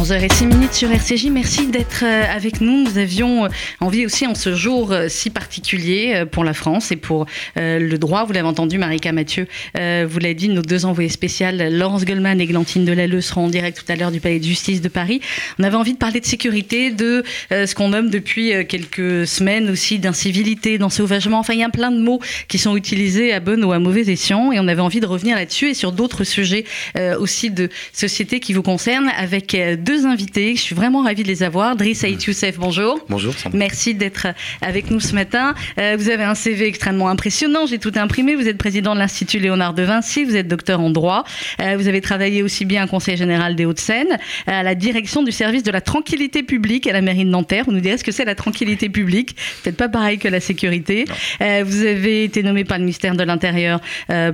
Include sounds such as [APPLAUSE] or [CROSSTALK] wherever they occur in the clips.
11h06 minutes sur RCJ, merci d'être euh, avec nous. Nous avions euh, envie aussi en ce jour euh, si particulier pour la France et pour le droit. Vous l'avez entendu, Marika Mathieu, vous l'avez dit, nos deux envoyés spéciales, Laurence Goldman et Glantine Delalleux, seront en direct tout à l'heure du Palais de Justice de Paris. On avait envie de parler de sécurité, de ce qu'on nomme depuis quelques semaines aussi d'incivilité, d'ensauvagement. Enfin, il y a plein de mots qui sont utilisés à bon ou à mauvais escient et on avait envie de revenir là-dessus et sur d'autres sujets aussi de société qui vous concernent avec deux deux invités. Je suis vraiment ravie de les avoir. Driss Aït Youssef, bonjour. Bonjour. Merci d'être avec nous ce matin. Euh, vous avez un CV extrêmement impressionnant. J'ai tout imprimé. Vous êtes président de l'Institut Léonard de Vinci. Vous êtes docteur en droit. Euh, vous avez travaillé aussi bien au Conseil général des Hauts-de-Seine, à la direction du service de la tranquillité publique à la mairie de Nanterre. Vous nous direz ce que c'est la tranquillité publique. Peut-être pas pareil que la sécurité. Euh, vous avez été nommé par le ministère de l'Intérieur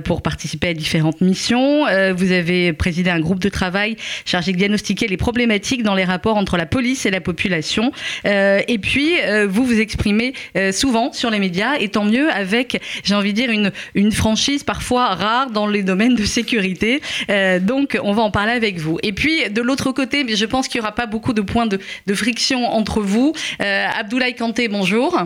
pour participer à différentes missions. vous avez présidé un groupe de travail chargé de diagnostiquer les problèmes dans les rapports entre la police et la population. Euh, et puis, euh, vous vous exprimez euh, souvent sur les médias, et tant mieux avec, j'ai envie de dire, une, une franchise parfois rare dans les domaines de sécurité. donc, on va en parler avec vous. Et puis, de l'autre côté, je pense qu'il n'y aura pas beaucoup de points de, de friction entre vous. Abdoulaye Kanté, bonjour.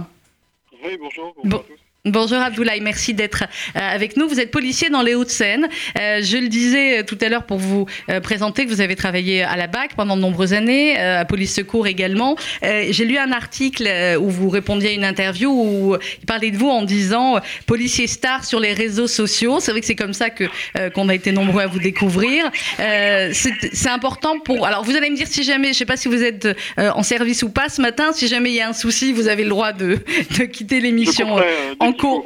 Oui, bonjour. bonjour Bonjour Abdoulaye, merci d'être euh, avec nous. Vous êtes policier dans les Hauts-de-Seine. Euh, je le disais euh, tout à l'heure pour vous présenter que vous avez travaillé à la BAC pendant de nombreuses années, à Police Secours également. J'ai lu un article où vous répondiez à une interview où il parlait de vous en disant policier star sur les réseaux sociaux. C'est vrai que c'est comme ça que qu'on a été nombreux à vous découvrir. c'est important pour. Alors vous allez me dire si jamais, je ne sais pas si vous êtes en service ou pas ce matin, si jamais il y a un souci, vous avez le droit de, de quitter l'émission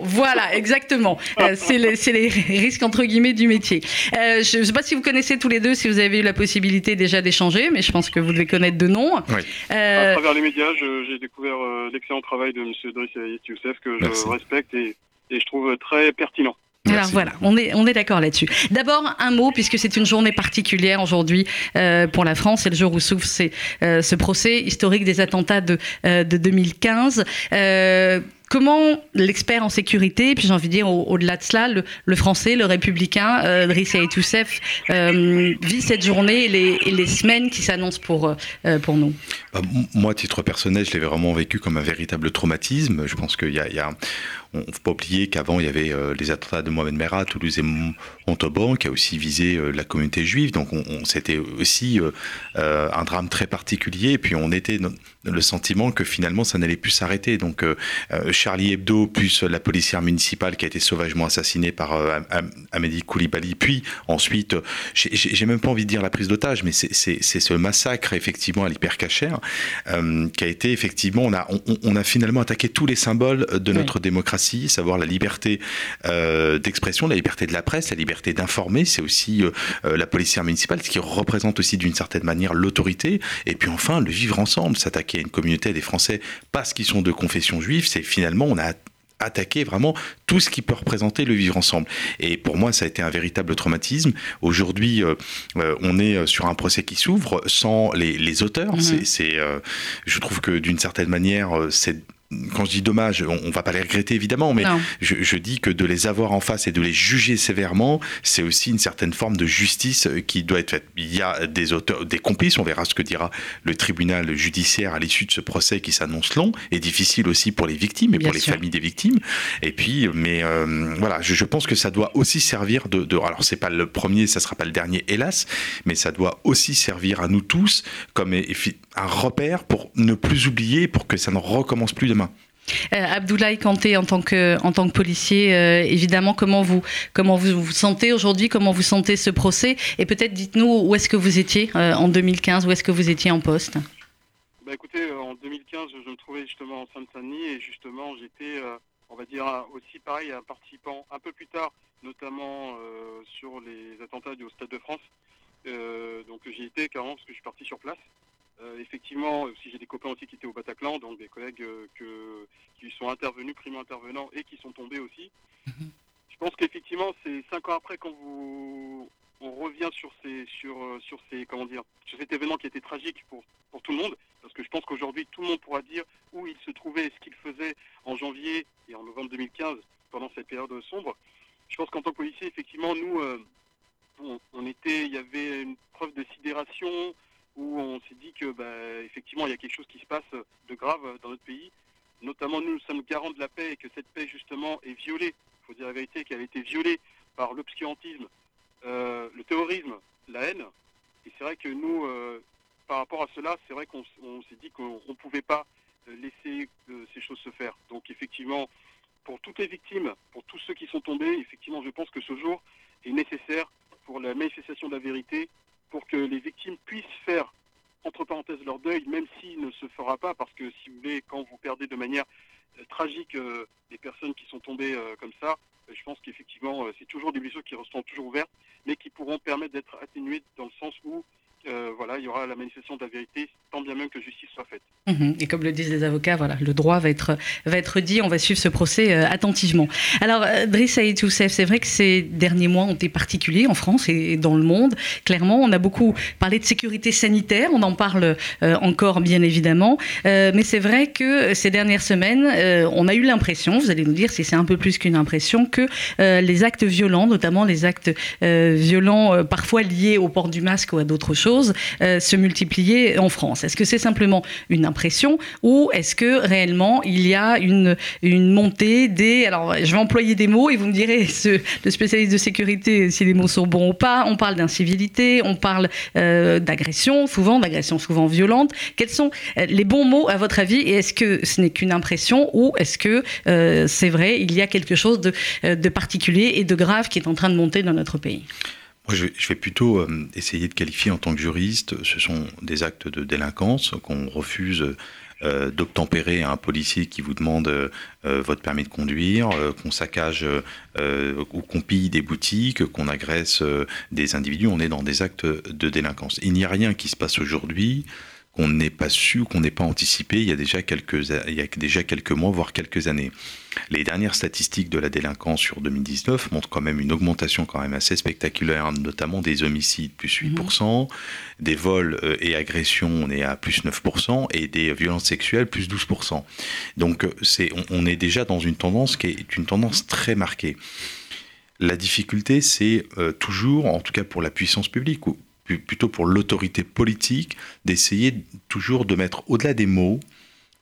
voilà, exactement. Euh, c'est les, risques entre guillemets du métier. Euh, je ne sais pas si vous connaissez tous les deux, si vous avez eu la possibilité déjà d'échanger, mais je pense que vous devez connaître de nom. Oui. Euh, à travers les médias, j'ai découvert l'excellent travail de M. Driss Youssef que je respecte et, et je trouve très pertinent. Alors voilà, on est, on est d'accord là-dessus. D'abord, un mot, puisque c'est une journée particulière aujourd'hui euh, pour la France, c'est le jour où s'ouvre euh, ce procès historique des attentats de, euh, de 2015. Comment l'expert en sécurité, puis j'ai envie de dire au-delà de cela, le, français, le républicain, euh, Driss Youssef, vit cette journée et les, semaines qui s'annoncent pour, pour nous bah, Moi, titre personnel, je l'ai vraiment vécu comme un véritable traumatisme. Je pense qu'il y a, y a ne faut pas oublier qu'avant, il y avait euh, les attentats de Mohamed Merah, Toulouse et Montauban, qui a aussi visé euh, la communauté juive. Donc, on, c'était aussi euh, un drame très particulier. Et puis, on était dans le sentiment que finalement, ça n'allait plus s'arrêter. Donc, Charlie Hebdo, plus la policière municipale qui a été sauvagement assassinée par Amélie Koulibaly. Puis, ensuite, j'ai même pas envie de dire la prise d'otage, mais c'est ce massacre, effectivement, à l'hypercachère, qui a été, effectivement, on a, on, a finalement attaqué tous les symboles de notre démocratie savoir la liberté euh, d'expression, la liberté de la presse, la liberté d'informer. C'est aussi euh, euh, la policière municipale, ce qui représente aussi d'une certaine manière l'autorité. Et puis enfin, le vivre ensemble, s'attaquer à une communauté des Français parce qu'ils sont de confession juive, c'est finalement, on a attaqué vraiment tout ce qui peut représenter le vivre ensemble. Et pour moi, ça a été un véritable traumatisme. Aujourd'hui, on est sur un procès qui s'ouvre sans les, auteurs. Mm-hmm. C'est, je trouve que d'une certaine manière, c'est quand je dis dommage, on, ne va pas les regretter évidemment, mais je, dis que de les avoir en face et de les juger sévèrement, c'est aussi une certaine forme de justice euh, qui doit être faite. Il y a des auteurs, des complices, on verra ce que dira le tribunal judiciaire à l'issue de ce procès qui s'annonce long et difficile aussi pour les victimes et pour les familles des victimes. Et puis, mais euh, voilà, je, pense que ça doit aussi servir de, de alors c'est pas le premier, ça sera pas le dernier, hélas, mais ça doit aussi servir à nous tous comme un repère pour ne plus oublier, pour que ça ne recommence plus demain. Euh, Abdoulaye Kanté, en tant que, en tant que policier, euh, évidemment, comment vous, comment vous vous sentez aujourd'hui, comment vous sentez ce procès? Et peut-être dites-nous où est-ce que vous étiez euh, en 2015, où est-ce que vous étiez en poste? Bah Écoutez, en 2015, je me trouvais justement en Seine-Saint-Denis et justement, j'étais, on va dire, aussi pareil, un participant un peu plus tard, notamment sur les attentats du Stade de France. donc j'y étais carrément parce que je suis parti sur place. Euh, effectivement, si j'ai des copains aussi qui étaient au Bataclan, donc des collègues euh, que, qui sont intervenus, primo-intervenants, et qui sont tombés aussi. Mhm. Je pense qu'effectivement, c'est cinq ans après quand vous on revient sur ces sur euh, sur ces comment dire sur cet événement qui était tragique pour pour tout le monde parce que je pense qu'aujourd'hui tout le monde pourra dire où il se trouvait et ce qu'il faisait en janvier et en novembre 2015 pendant cette période sombre. Je pense qu'en tant que policier effectivement nous on était, il y avait une preuve de sidération où on s'est dit que, bah, effectivement, il y a quelque chose qui se passe de grave dans notre pays. Notamment, nous, nous sommes garants de la paix et que cette paix, justement, est violée. Il faut dire la vérité, qu'elle a été violée par l'obscurantisme, euh, le terrorisme, la haine. Et c'est vrai que nous, euh, par rapport à cela, c'est vrai qu'on s'est dit qu'on ne pouvait pas euh, laisser ces choses se faire. Donc, effectivement, pour toutes les victimes, pour tous ceux qui sont tombés, effectivement, je pense que ce jour est nécessaire pour la manifestation de la vérité, pour que les victimes puissent faire, entre parenthèses, leur deuil, même s'il ne se fera pas, parce que si vous voulez, quand vous perdez de manière euh, tragique euh, des personnes qui sont tombées euh, comme ça, je pense qu'effectivement, c'est toujours des blessures qui resteront toujours ouvertes, mais qui pourront permettre d'être atténuées dans le sens où euh, voilà, il y aura la manifestation de la vérité, tant bien même que justice soit faite. Mhm. Et comme le disent les avocats, voilà, le droit va être, dit, on va suivre ce procès euh, attentivement. Alors, euh, Driss Youssef, c'est vrai que ces derniers mois ont été particuliers en France et dans le monde. Clairement, on a beaucoup parlé de sécurité sanitaire, on en parle encore bien évidemment, mais c'est vrai que ces dernières semaines, on a eu l'impression, vous allez nous dire si c'est un peu plus qu'une impression, que les actes violents, notamment les actes violents parfois liés au port du masque ou à d'autres choses, euh, se multiplier en France Est-ce que c'est simplement une impression ou est-ce que réellement il y a une, montée des... Alors je vais employer des mots et vous me direz, [LAUGHS] le spécialiste de sécurité, si les mots sont bons ou pas. On parle d'incivilité, on parle euh, d'agression, souvent d'agression souvent violente. Quels sont euh, les bons mots à votre avis et est-ce que ce n'est qu'une impression ou est-ce que c'est vrai, il y a quelque chose de particulier et de grave qui est en train de monter dans notre pays? Je vais, plutôt euh, essayer de qualifier en tant que juriste, ce sont des actes de délinquance qu'on refuse euh, d'obtempérer à un policier qui vous demande euh, votre permis de conduire, qu'on saccage ou qu'on pille des boutiques, qu'on agresse des individus. On est dans des actes de délinquance. Il n'y a rien qui se passe aujourd'hui qu'on n'ait pas su, qu'on n'ait pas anticipé il y, a déjà quelques, il y a déjà quelques mois, voire quelques années. Les dernières statistiques de la délinquance sur 2019 montrent quand même une augmentation quand même assez spectaculaire, notamment des homicides plus 8%, mhm. des vols euh, et agressions on est à plus 9% et des violences sexuelles plus 12%. Donc euh, c'est, on, est déjà dans une tendance qui est une tendance très marquée. La difficulté, c'est euh, toujours, en tout cas pour la puissance publique, ou plutôt pour l'autorité politique, d'essayer toujours de mettre au-delà des mots,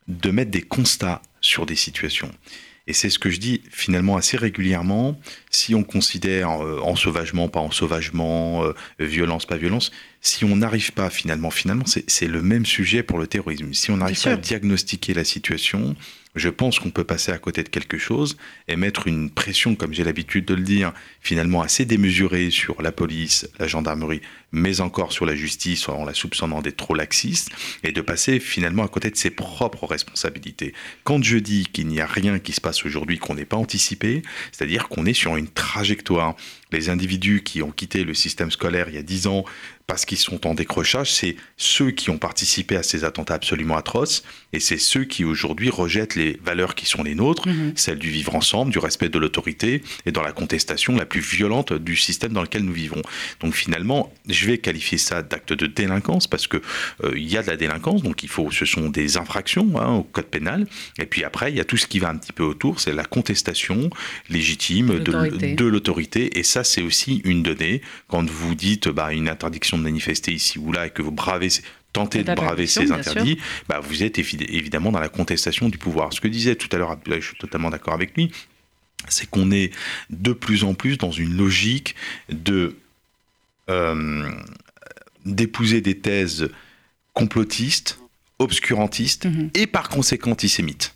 de mettre des constats sur des situations. Et c'est ce que je dis finalement assez régulièrement. Si on considère euh, ensauvagement, pas ensauvagement, euh, violence, pas violence, si on n'arrive pas finalement, finalement, c'est le même sujet pour le terrorisme. Si on n'arrive pas à diagnostiquer la situation, je pense qu'on peut passer à côté de quelque chose et mettre une pression, comme j'ai l'habitude de le dire, finalement assez démesurée sur la police, la gendarmerie, mais encore sur la justice en la soupçonnant d'être trop laxiste, et de passer finalement à côté de ses propres responsabilités. Quand je dis qu'il n'y a rien qui se passe aujourd'hui qu'on n'ait pas anticipé, c'est-à-dire qu'on est sur une trajectoire. Les individus qui ont quitté le système scolaire il y a dix ans parce qu'ils sont en décrochage, c'est ceux qui ont participé à ces attentats absolument atroces, et c'est ceux qui aujourd'hui rejettent les valeurs qui sont les nôtres, mhm. celles du vivre ensemble, du respect de l'autorité, et dans la contestation la plus violente du système dans lequel nous vivons. Donc finalement, je vais qualifier ça d'acte de délinquance, parce que euh, il y a de la délinquance, donc il faut, ce sont des infractions hein, au code pénal, et puis après, il y a tout ce qui va un petit peu autour, c'est la contestation légitime de l'autorité, et ça, c'est aussi une donnée. Quand vous dites bah, une interdiction de manifester ici ou là et que vous bravez tentez de braver ces interdits, bah, vous êtes évidemment dans la contestation du pouvoir. Ce que disait tout à l'heure je suis totalement d'accord avec lui, c'est qu'on est de plus en plus dans une logique de euh, d'épouser des thèses complotistes, obscurantistes mhm. et par conséquent antisémites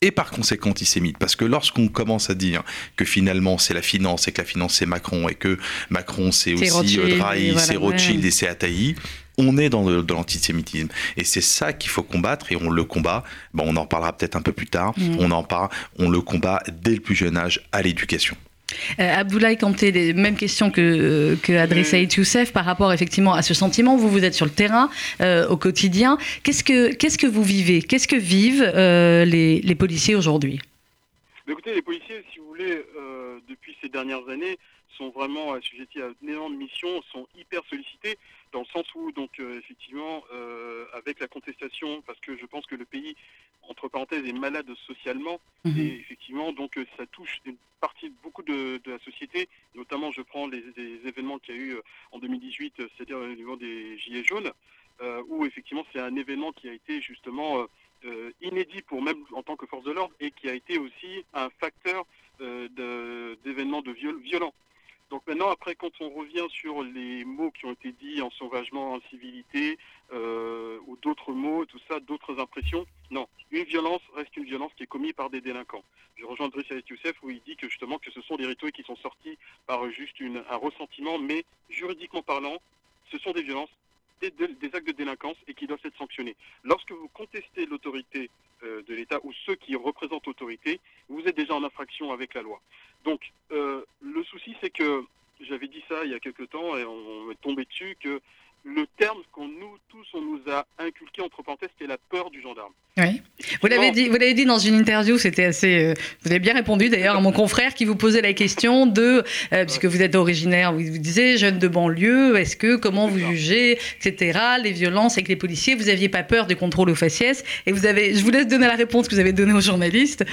et par conséquent antisémite. Parce que lorsqu'on commence à dire que finalement c'est la finance et que la finance c'est Macron et que Macron c'est aussi euh, Drahi, c'est Rothschild et c'est Ataï, on est dans de, l'antisémitisme. Et c'est ça qu'il faut combattre et on le combat. Bon, on en parlera peut-être un peu plus tard. Mm. On en parle, on le combat dès le plus jeune âge à l'éducation. Euh, Abdoulaye Kanté, les mêmes questions que, euh, que Youssef par rapport effectivement à ce sentiment. Vous, vous êtes sur le terrain euh, au quotidien. Qu'est-ce que, qu'est-ce que vous vivez? Qu'est-ce que vivent les, les, policiers aujourd'hui? Écoutez, les policiers, si vous voulez, depuis ces dernières années, sont vraiment assujettis à énormément de missions, sont hyper sollicités dans le sens où, donc, effectivement, avec la contestation, parce que je pense que le pays, entre parenthèses, est malade socialement, mhm. et effectivement, donc, ça touche une partie, beaucoup de, la société, notamment, je prends les, événements qu'il y a eu en 2018, c'est-à-dire au niveau des Gilets jaunes, où effectivement, c'est un événement qui a été justement euh, inédit pour même en tant que force de l'ordre et qui a été aussi un facteur euh, d'événements de, viol violents. Donc maintenant, après, quand on revient sur les mots qui ont été dits en sauvagement, en civilité, euh, ou d'autres mots, tout ça, d'autres impressions, non, une violence reste une violence qui est commise par des délinquants. Je rejoins Driss Youssef où il dit que justement que ce sont des rituels qui sont sortis par juste un ressentiment, mais juridiquement parlant, ce sont des violences des, actes de délinquance et qui doivent être sanctionnés. Lorsque vous contestez l'autorité euh, de l'État ou ceux qui représentent l'autorité, vous êtes déjà en infraction avec la loi. Donc, euh, le souci, c'est que j'avais dit ça il y a quelque temps et on, m'est tombé dessus que le terme qu'on nous tous on nous a inculqué entre parenthèses, c'était la peur du gendarme. Oui. Vous l'avez dit, vous l'avez dit dans une interview, c'était assez. Euh, vous avez bien répondu d'ailleurs à mon confrère qui vous posait la question de, euh, puisque vous êtes originaire, vous, vous disiez jeune de banlieue, est-ce que comment vous jugez, etc. Les violences avec les policiers, vous aviez pas peur du contrôle aux faciès? Et vous avez. Je vous laisse donner la réponse que vous avez donnée aux journalistes.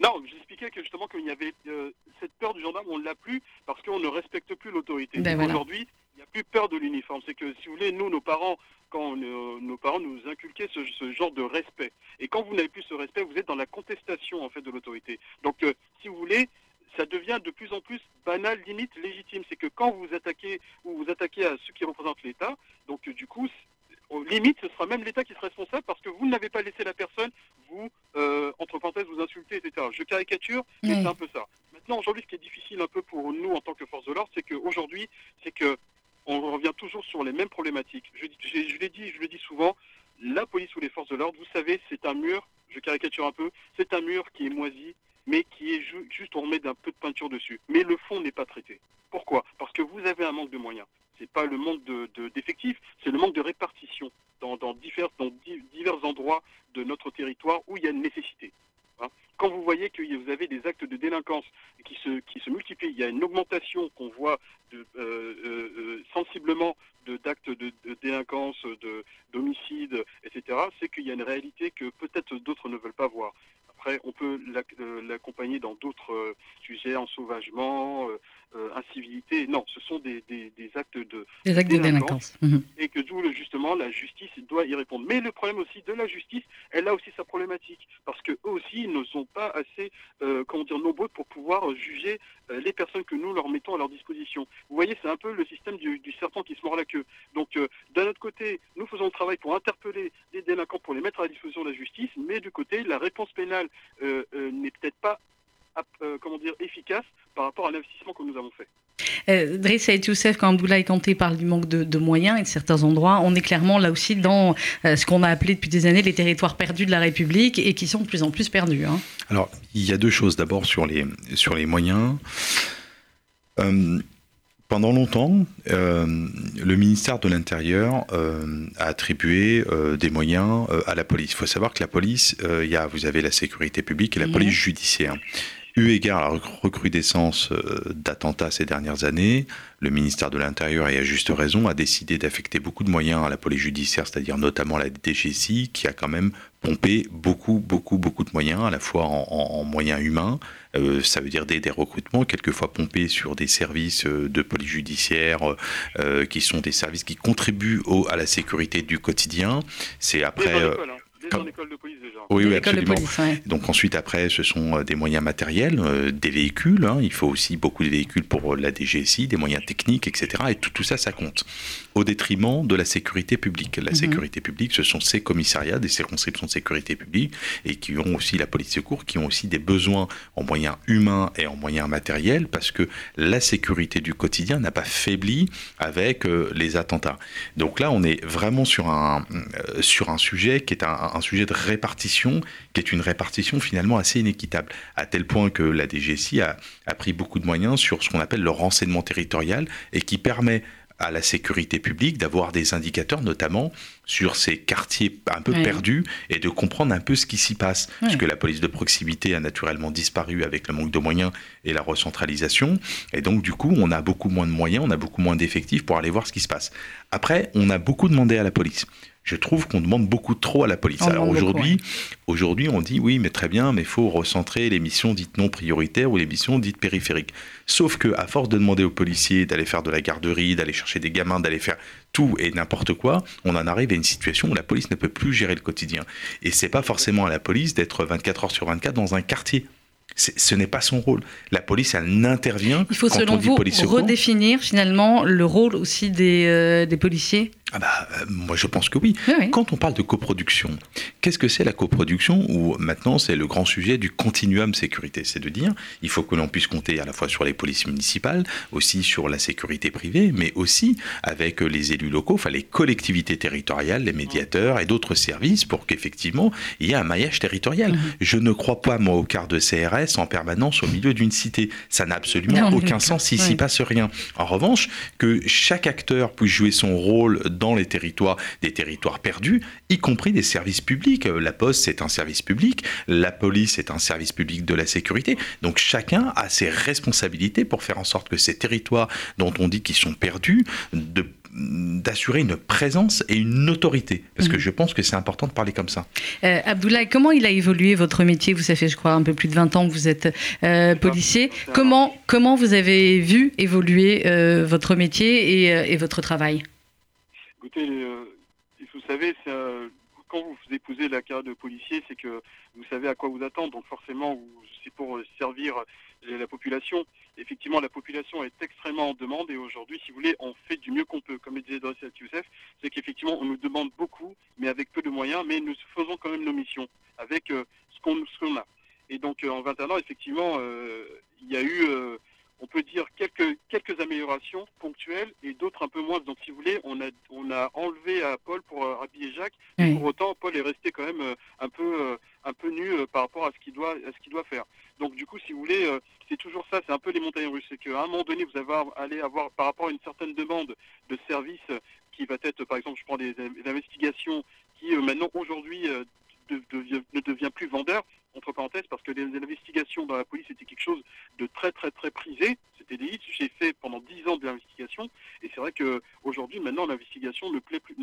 Non, que justement qu'il y avait euh, cette peur du gendarme, on ne l'a plus parce qu'on ne respecte plus l'autorité. Ben aujourd'hui, il n'y a plus peur de l'uniforme. C'est que, si vous voulez, nous, nos parents, quand nos parents nous inculquaient ce, genre de respect. Et quand vous n'avez plus ce respect, vous êtes dans la contestation, en fait, de l'autorité. Donc, euh, si vous voulez, ça devient de plus en plus banal, limite légitime. C'est que quand vous attaquez ou vous attaquez à ceux qui représentent l'État, donc euh, du coup, limite, ce sera même l'État qui sera responsable parce que vous n'avez pas laissé la personne vous, euh, entre parenthèses, vous insulter, etc. Je caricature, mais c'est un peu ça. Maintenant, aujourd'hui, ce qui est difficile un peu pour nous en tant que force de l'ordre, c'est qu'aujourd'hui, c'est que on revient toujours sur les mêmes problématiques. Je, je, l'ai dit, je le dis souvent, la police ou les forces de l'ordre, vous savez, c'est un mur, je caricature un peu, c'est un mur qui est moisi, mais qui est juste, on met d'un peu de peinture dessus. Mais le fond n'est pas traité. Pourquoi? Parce que vous avez un manque de moyens. Ce n'est pas le manque d'effectifs, de, c'est le manque de répartition dans, divers, dans divers endroits de notre territoire où il y a une nécessité quand vous voyez que vous avez des actes de délinquance qui se, qui se multiplient, il y a une augmentation qu'on voit de, euh, euh, euh, sensiblement d'actes de, de, délinquance, d'homicide, etc., c'est qu'il y a une réalité que peut-être d'autres ne veulent pas voir. Après, on peut l'accompagner dans d'autres sujets, en sauvagement, euh, incivilité. Non, ce sont des, actes de, des actes de délinquance. Mhm. Et que d'où justement la justice doit y répondre. Mais le problème aussi de la justice, elle a aussi sa problématique. Parce qu'eux aussi, ils ne sont pas assez euh, comment dire, nombreux pour pouvoir juger euh, les personnes que nous leur mettons à leur disposition. Vous voyez, c'est un peu le système du, serpent qui se mord la queue. Donc, d'un autre côté, nous faisons le travail pour interpeller les délinquants, pour les mettre à la disposition de la justice, mais du côté, la réponse pénale n'est peut-être pas comment dire, efficace par rapport à l'investissement que nous avons fait. Euh, Driss et Youssef, quand Abdoulaye Kanté parle du manque de, moyens et de certains endroits, on est clairement là aussi dans euh, ce qu'on a appelé depuis des années les territoires perdus de la République et qui sont de plus en plus perdus. Hein. Alors, il y a deux choses. D'abord, sur les, sur les moyens. Euh, pendant longtemps, le ministère de l'Intérieur a attribué des moyens à la police. Il faut savoir que la police, il y a, vous avez la sécurité publique et la mhm. police judiciaire. Eu égard à la recrudescence euh, d'attentats ces dernières années, le ministère de l'Intérieur, et à juste raison, a décidé d'affecter beaucoup de moyens à la police judiciaire, c'est-à-dire notamment la DGSI, qui a quand même pompé beaucoup, beaucoup, beaucoup de moyens, à la fois en, moyens humains, euh, ça veut dire des, recrutements, quelquefois pompés sur des services euh, de police judiciaire, qui sont des services qui contribuent à la sécurité du quotidien. C'est après... Dans l'école de police déjà. Oui, oui absolument. Donc ensuite, après, ce sont euh, des moyens matériels, euh, des véhicules. Hein. Il faut aussi beaucoup de véhicules pour la DGSI, des moyens techniques, etc. Et tout, tout ça, ça compte. Au détriment de la sécurité publique. La mhm. sécurité publique, ce sont ces commissariats, des circonscriptions de sécurité publique, et qui ont aussi la police secours, qui ont aussi des besoins en moyens humains et en moyens matériels, parce que la sécurité du quotidien n'a pas faibli avec euh, les attentats. Donc là, on est vraiment sur un, sur un sujet qui est un un sujet de répartition qui est une répartition finalement assez inéquitable, à tel point que la DGSI a, pris beaucoup de moyens sur ce qu'on appelle le renseignement territorial et qui permet à la sécurité publique d'avoir des indicateurs, notamment sur ces quartiers un peu perdus, et de comprendre un peu ce qui s'y passe. Parce que la police de proximité a naturellement disparu avec le manque de moyens et la recentralisation. Et donc, du coup, on a beaucoup moins de moyens, on a beaucoup moins d'effectifs pour aller voir ce qui se passe. Après, on a beaucoup demandé à la police je trouve qu'on demande beaucoup trop à la police. Alors aujourd'hui, aujourd'hui, on dit oui, mais très bien, mais il faut recentrer les missions dites non prioritaires ou les missions dites périphériques. Sauf que à force de demander aux policiers d'aller faire de la garderie, d'aller chercher des gamins, d'aller faire tout et n'importe quoi, on en arrive à une situation où la police ne peut plus gérer le quotidien. Et c'est pas forcément à la police d'être 24 heures sur 24 dans un quartier ce n'est pas son rôle. La police, elle n'intervient. Il faut, selon vous, redéfinir finalement le rôle aussi des, euh, des policiers? Ah bah, euh, moi je pense que oui. Quand on parle de coproduction, qu'est-ce que c'est la coproduction Ou maintenant c'est le grand sujet du continuum sécurité, c'est de dire il faut que l'on puisse compter à la fois sur les polices municipales, aussi sur la sécurité privée, mais aussi avec les élus locaux, enfin les collectivités territoriales, les médiateurs et d'autres services pour qu'effectivement il y ait un maillage territorial. Mhm. Je ne crois pas moi au quart de CRS en permanence au milieu d'une cité. Ça n'a absolument aucun sens s'il s'y passe rien. En revanche, que chaque acteur puisse jouer son rôle dans les territoires, des territoires perdus, y compris des services publics. Euh, la Poste, c'est un service public, la police est un service public de la sécurité. Donc chacun a ses responsabilités pour faire en sorte que ces territoires dont on dit qu'ils sont perdus, de d'assurer une présence et une autorité Parce que mhm. je pense que c'est important de parler comme ça. Euh, Abdoulaye, comment il a évolué votre métier? Vous savez, je crois, un peu plus de 20 ans que vous êtes euh, policier. Comment, comment vous avez vu évoluer votre métier et, et votre travail? Écoutez, euh, vous savez, quand vous épousez la carrière de policier, c'est que vous savez à quoi vous attendre. Donc forcément, c'est pour servir la population. Effectivement, la population est extrêmement en demande et aujourd'hui, si vous voulez, on fait du mieux qu'on peut. Comme le disait Doris Youssef, c'est qu'effectivement, on nous demande beaucoup, mais avec peu de moyens, mais nous faisons quand même nos missions avec euh, ce qu'on a. Et donc, euh, en 21 ans, effectivement, il y a eu on peut dire quelques, quelques améliorations ponctuelles et d'autres un peu moins. Donc, si vous voulez, on a, on a enlevé à Paul pour euh, habiller Jacques. Et pour autant, Paul est resté quand même euh, un peu, euh, un peu nu par rapport à ce qu'il doit, à ce qu'il doit faire. Donc, du coup, si vous voulez, c'est toujours ça. C'est un peu les montagnes russes. C'est qu'à un moment donné, vous allez avoir, par rapport à une certaine demande de service qui va être, par exemple, je prends des, investigations qui maintenant aujourd'hui ne devient plus vendeur entre parenthèses, parce que les, investigations dans la police étaient quelque chose de très très très prisé. C'était des J'ai fait pendant dix ans de et c'est vrai qu'aujourd'hui, maintenant, l'investigation ne plaît plus.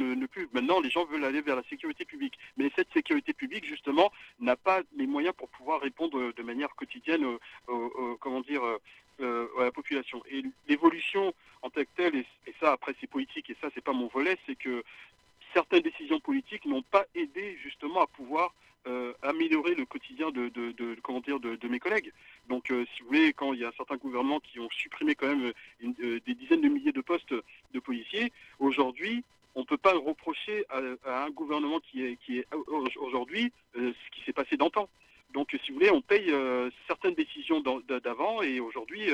Maintenant, les gens veulent aller vers la sécurité publique, mais cette sécurité publique, justement, n'a pas les moyens pour pouvoir répondre de manière quotidienne, comment dire, euh, à la population. Et l'évolution en tant que telle, et, ça après c'est politique, et ça c'est pas mon volet, c'est que certaines décisions politiques n'ont pas aidé justement à pouvoir euh, améliorer le quotidien comment de, mes collègues. Donc, euh, si vous voulez, quand il y a certains gouvernements qui ont supprimé quand même euh, des dizaines de milliers de postes de policiers, aujourd'hui, on ne peut pas reprocher à, un gouvernement qui est, qui est aujourd'hui ce qui s'est passé d'antan. Donc, si vous voulez, on paye certaines décisions d'avant et aujourd'hui,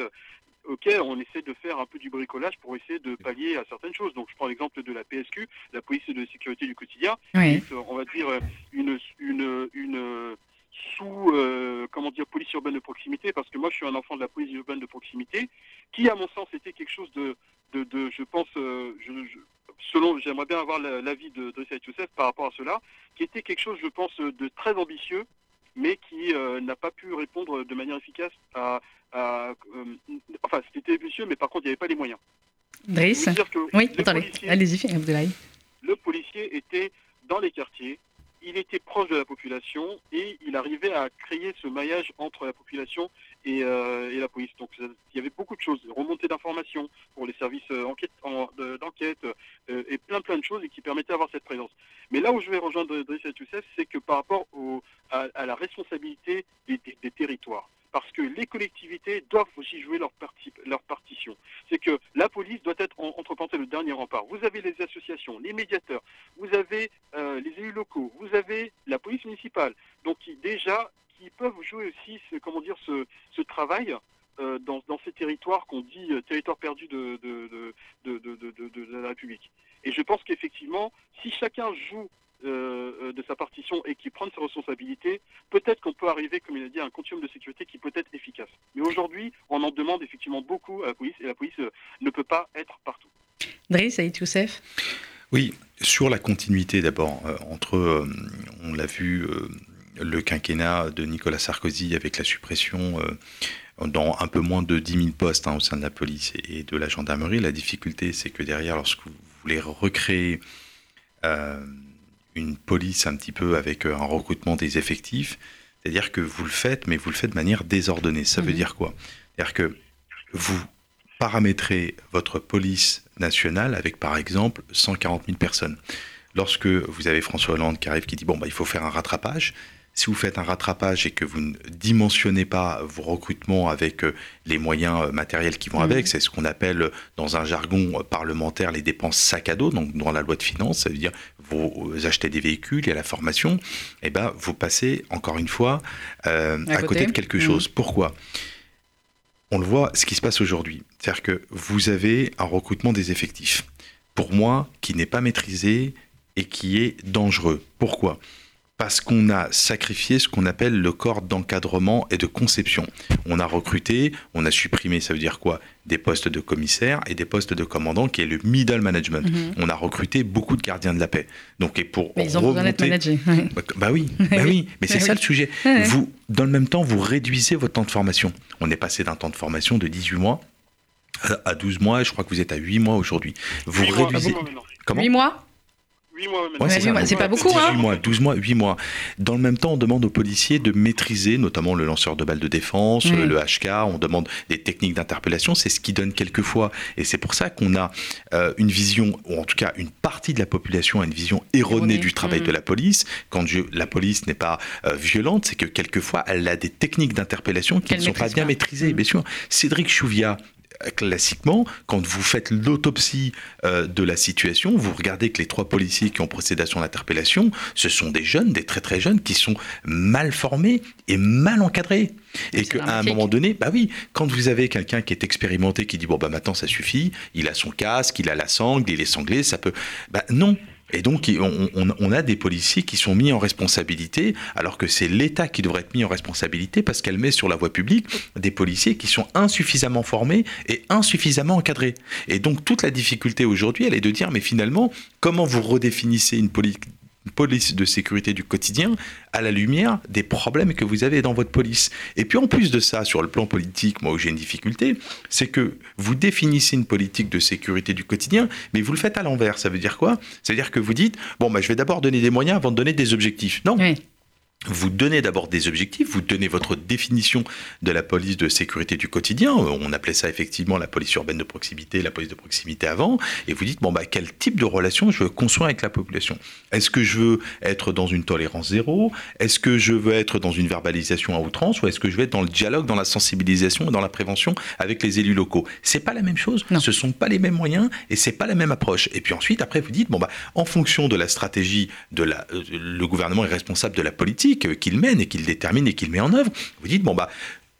ok, on essaie de faire un peu du bricolage pour essayer de pallier à certaines choses. Donc, je prends l'exemple de la PSQ, la police de sécurité du quotidien, on va dire une, une, une sous, euh, comment dire, police urbaine de proximité, parce que moi, je suis un enfant de la police urbaine de proximité, qui, à mon sens, était quelque chose de, de, de je pense, euh, je, selon, j'aimerais bien avoir l'avis de, de Youssef par rapport à cela, qui était quelque chose, je pense, de très ambitieux, mais qui euh, n'a pas pu répondre de manière efficace à, enfin, c'était ambitieux, mais par contre, il n'y avait pas les moyens. Driss Oui, attendez, allez-y, Le policier était dans les quartiers, il était proche de la population et il arrivait à créer ce maillage entre la population et, euh, la police. Donc il y avait beaucoup de choses, remontée d'informations pour les services euh, d'enquête et plein plein de choses qui permettaient d'avoir cette présence. Mais là où je vais rejoindre Driss Youssef, c'est que par rapport à, la responsabilité des territoires parce que les collectivités doivent aussi jouer leur, leur partition. C'est que la police doit être, parenthèses, le dernier rempart. Vous avez les associations, les médiateurs, vous avez euh, les élus locaux, vous avez la police municipale, donc qui, déjà, qui peuvent jouer aussi, ce, comment dire, ce, travail euh, dans, ces territoires qu'on dit euh, territoires perdus de, de, la République. Et je pense qu'effectivement, si chacun joue euh, euh, de sa partition et qui prend ses responsabilités, peut-être qu'on peut arriver, comme il a dit, à un continuum de sécurité qui peut être efficace. Mais aujourd'hui, on en demande effectivement beaucoup à la police et la police euh, ne peut pas être partout. Driss Saïd Youssef Oui, sur la continuité d'abord, entre, on l'a vu, le quinquennat de Nicolas Sarkozy avec la suppression dans un peu moins de 10 000 postes hein, au sein de la police et de la gendarmerie. La difficulté, c'est que derrière, lorsque vous voulez recréer euh, une police un petit peu avec euh, un recrutement des effectifs, c'est-à-dire que vous le faites, mais vous le faites de manière désordonnée. Ça veut mhm. dire quoi? C'est-à-dire que vous paramétrez votre police nationale avec, par exemple, 140 000 personnes. Lorsque vous avez François Hollande qui arrive, qui dit, bon, bah, il faut faire un rattrapage, si vous faites un rattrapage et que vous ne dimensionnez pas vos recrutements avec euh, les moyens euh, matériels qui vont mmh. avec, c'est ce qu'on appelle euh, dans un jargon parlementaire les dépenses sac à dos, donc dans la loi de finances, ça veut dire vous achetez des véhicules, il y a la formation, et eh ben vous passez encore une fois à, côté. de quelque mmh. chose. Pourquoi? On le voit, ce qui se passe aujourd'hui, c'est-à-dire que vous avez un recrutement des effectifs, pour moi, qui n'est pas maîtrisé et qui est dangereux. Pourquoi? Parce qu'on a sacrifié ce qu'on appelle le corps d'encadrement et de conception. On a recruté, on a supprimé, ça veut dire quoi? Des postes de commissaire et des postes de commandant, qui est le middle management. Mhm. On a recruté beaucoup de gardiens de la paix. Donc, et pour mais ils ont remonter... Bah, bah, oui, [LAUGHS] bah oui, mais c'est ça le sujet. [LAUGHS] Vous, dans le même temps, vous réduisez votre temps de formation. On est passé d'un temps de formation de 18 mois à 12 mois, et je crois que vous êtes à 8 mois aujourd'hui. Vous réduisez... Comment? 8 mois? 8 mois, c'est pas beaucoup, hein 8 mois, 12 mois, 8 mois. Dans le même temps, on demande aux policiers de maîtriser, notamment le lanceur de balles de défense, le HK, on demande des techniques d'interpellation, c'est ce qui donne quelquefois, et c'est pour ça qu'on a euh, une vision, ou en tout cas une partie de la population a une vision erronée du travail mm. de la police. Quand la police n'est pas euh, violente, c'est que quelquefois, elle a des techniques d'interpellation qui ne sont pas bien maîtrisées. Mm. Bien sûr, Cédric Chouviat, classiquement, quand vous faites l'autopsie euh, de la situation, vous regardez que les trois policiers qui ont procédé à son interpellation, ce sont des jeunes, des très très jeunes, qui sont mal formés et mal encadrés. Et qu'à un moment donné, bah oui, quand vous avez quelqu'un qui est expérimenté, qui dit bon bah maintenant ça suffit, il a son casque, il a la sangle, il est sanglé, ça peut, bah non, et donc, on, a des policiers qui sont mis en responsabilité, alors que c'est l'État qui devrait être mis en responsabilité parce qu'elle met sur la voie publique des policiers qui sont insuffisamment formés et insuffisamment encadrés. Et donc, toute la difficulté aujourd'hui, elle est de dire, mais finalement, comment vous redéfinissez une politique police de sécurité du quotidien à la lumière des problèmes que vous avez dans votre police. Et puis en plus de ça, sur le plan politique, moi où j'ai une difficulté, c'est que vous définissez une politique de sécurité du quotidien, mais vous le faites à l'envers. Ça veut dire quoi? C'est-à-dire que vous dites, bon, bah, je vais d'abord donner des moyens avant de donner des objectifs. Non, vous donnez d'abord des objectifs, vous donnez votre définition de la police de sécurité du quotidien. On appelait ça effectivement la police urbaine de proximité, la police de proximité avant, et vous dites bon bah quel type de relation je veux construire avec la population? Est-ce que je veux être dans une tolérance zéro? Est-ce que je veux être dans une verbalisation à outrance? Ou est-ce que je veux être dans le dialogue, dans la sensibilisation et dans la prévention avec les élus locaux? C'est pas la même chose. Non. Ce sont pas les mêmes moyens et c'est pas la même approche. Et puis ensuite après vous dites bon bah en fonction de la stratégie de la, euh, le gouvernement est responsable de la politique qu'il mène et qu'il détermine et qu'il met en œuvre. Vous dites, bon, bah,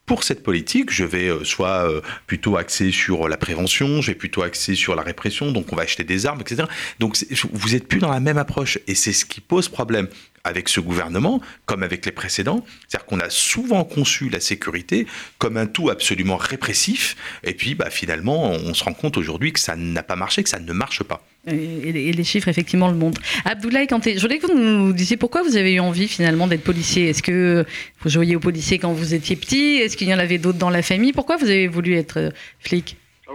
pour cette politique, je vais euh, soit euh, plutôt axer sur la prévention, je vais plutôt axer sur la répression, donc on va acheter des armes, etc. Donc vous n'êtes plus dans la même approche et c'est ce qui pose problème avec ce gouvernement, comme avec les précédents. C'est-à-dire qu'on a souvent conçu la sécurité comme un tout absolument répressif, et puis bah, finalement, on se rend compte aujourd'hui que ça n'a pas marché, que ça ne marche pas. Et les chiffres, effectivement, le montrent. Abdoulaye Kanté, je voulais que vous nous disiez pourquoi vous avez eu envie finalement d'être policier. Est-ce que vous jouiez au policier quand vous étiez petit? Est-ce qu'il y en avait d'autres dans la famille? Pourquoi vous avez voulu être euh, flic? Ah,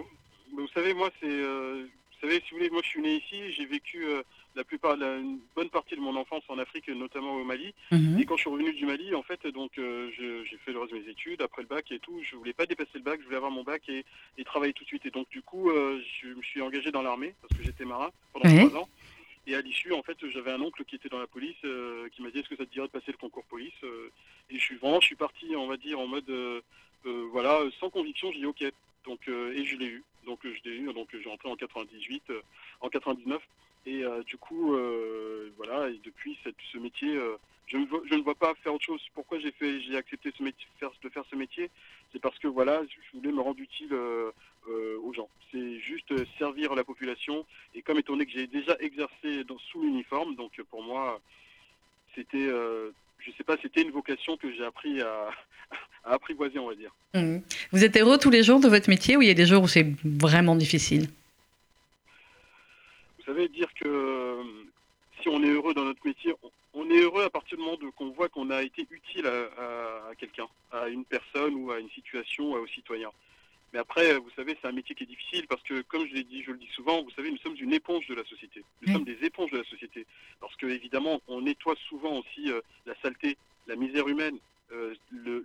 Vous savez, moi, c'est. Euh, vous savez, si vous voulez, moi, je suis né ici, j'ai vécu. Euh, la plupart, la, une bonne partie de mon enfance en Afrique, notamment au Mali. Mhm. Et quand je suis revenu du Mali, en fait, donc euh, j'ai fait le reste de mes études, après le bac et tout. Je voulais pas dépasser le bac, je voulais avoir mon bac et, travailler tout de suite. Et donc du coup, euh, je me suis engagé dans l'armée parce que j'étais marin pendant trois ans. Et à l'issue, en fait, j'avais un oncle qui était dans la police euh, qui m'a dit est-ce que ça te dirait de passer le concours police Et je suis vraiment, je suis parti, on va dire, en mode voilà, sans conviction. J'ai dit ok. Donc et je l'ai eu. Donc je l'ai eu. Donc j'ai rentré en 98, en 99. Et euh, du coup, euh, voilà, depuis ce métier, euh, je, ne vois, pas faire autre chose. Pourquoi j'ai fait, j'ai accepté ce métier, de faire ce métier? C'est parce que voilà, je voulais me rendre utile aux gens. C'est juste servir la population. Et comme étant donné que j'ai déjà exercé sous l'uniforme, donc pour moi, c'était, je sais pas, c'était une vocation que j'ai appris à, à, apprivoiser, on va dire. Mmh. Vous êtes heureux tous les jours de votre métier ou il y a des jours où c'est vraiment difficile? Savez, dire que si on est heureux dans notre métier, on est heureux à partir du moment qu'on voit qu'on a été utile à, quelqu'un, à une personne ou à une situation, aux citoyens. Mais après, vous savez, c'est un métier qui est difficile parce que, comme je l'ai dit, je le dis souvent, vous savez, nous sommes une éponge de la société. Nous sommes des éponges de la société. Parce que, évidemment, on nettoie souvent aussi euh, la saleté, la misère humaine. Euh, le,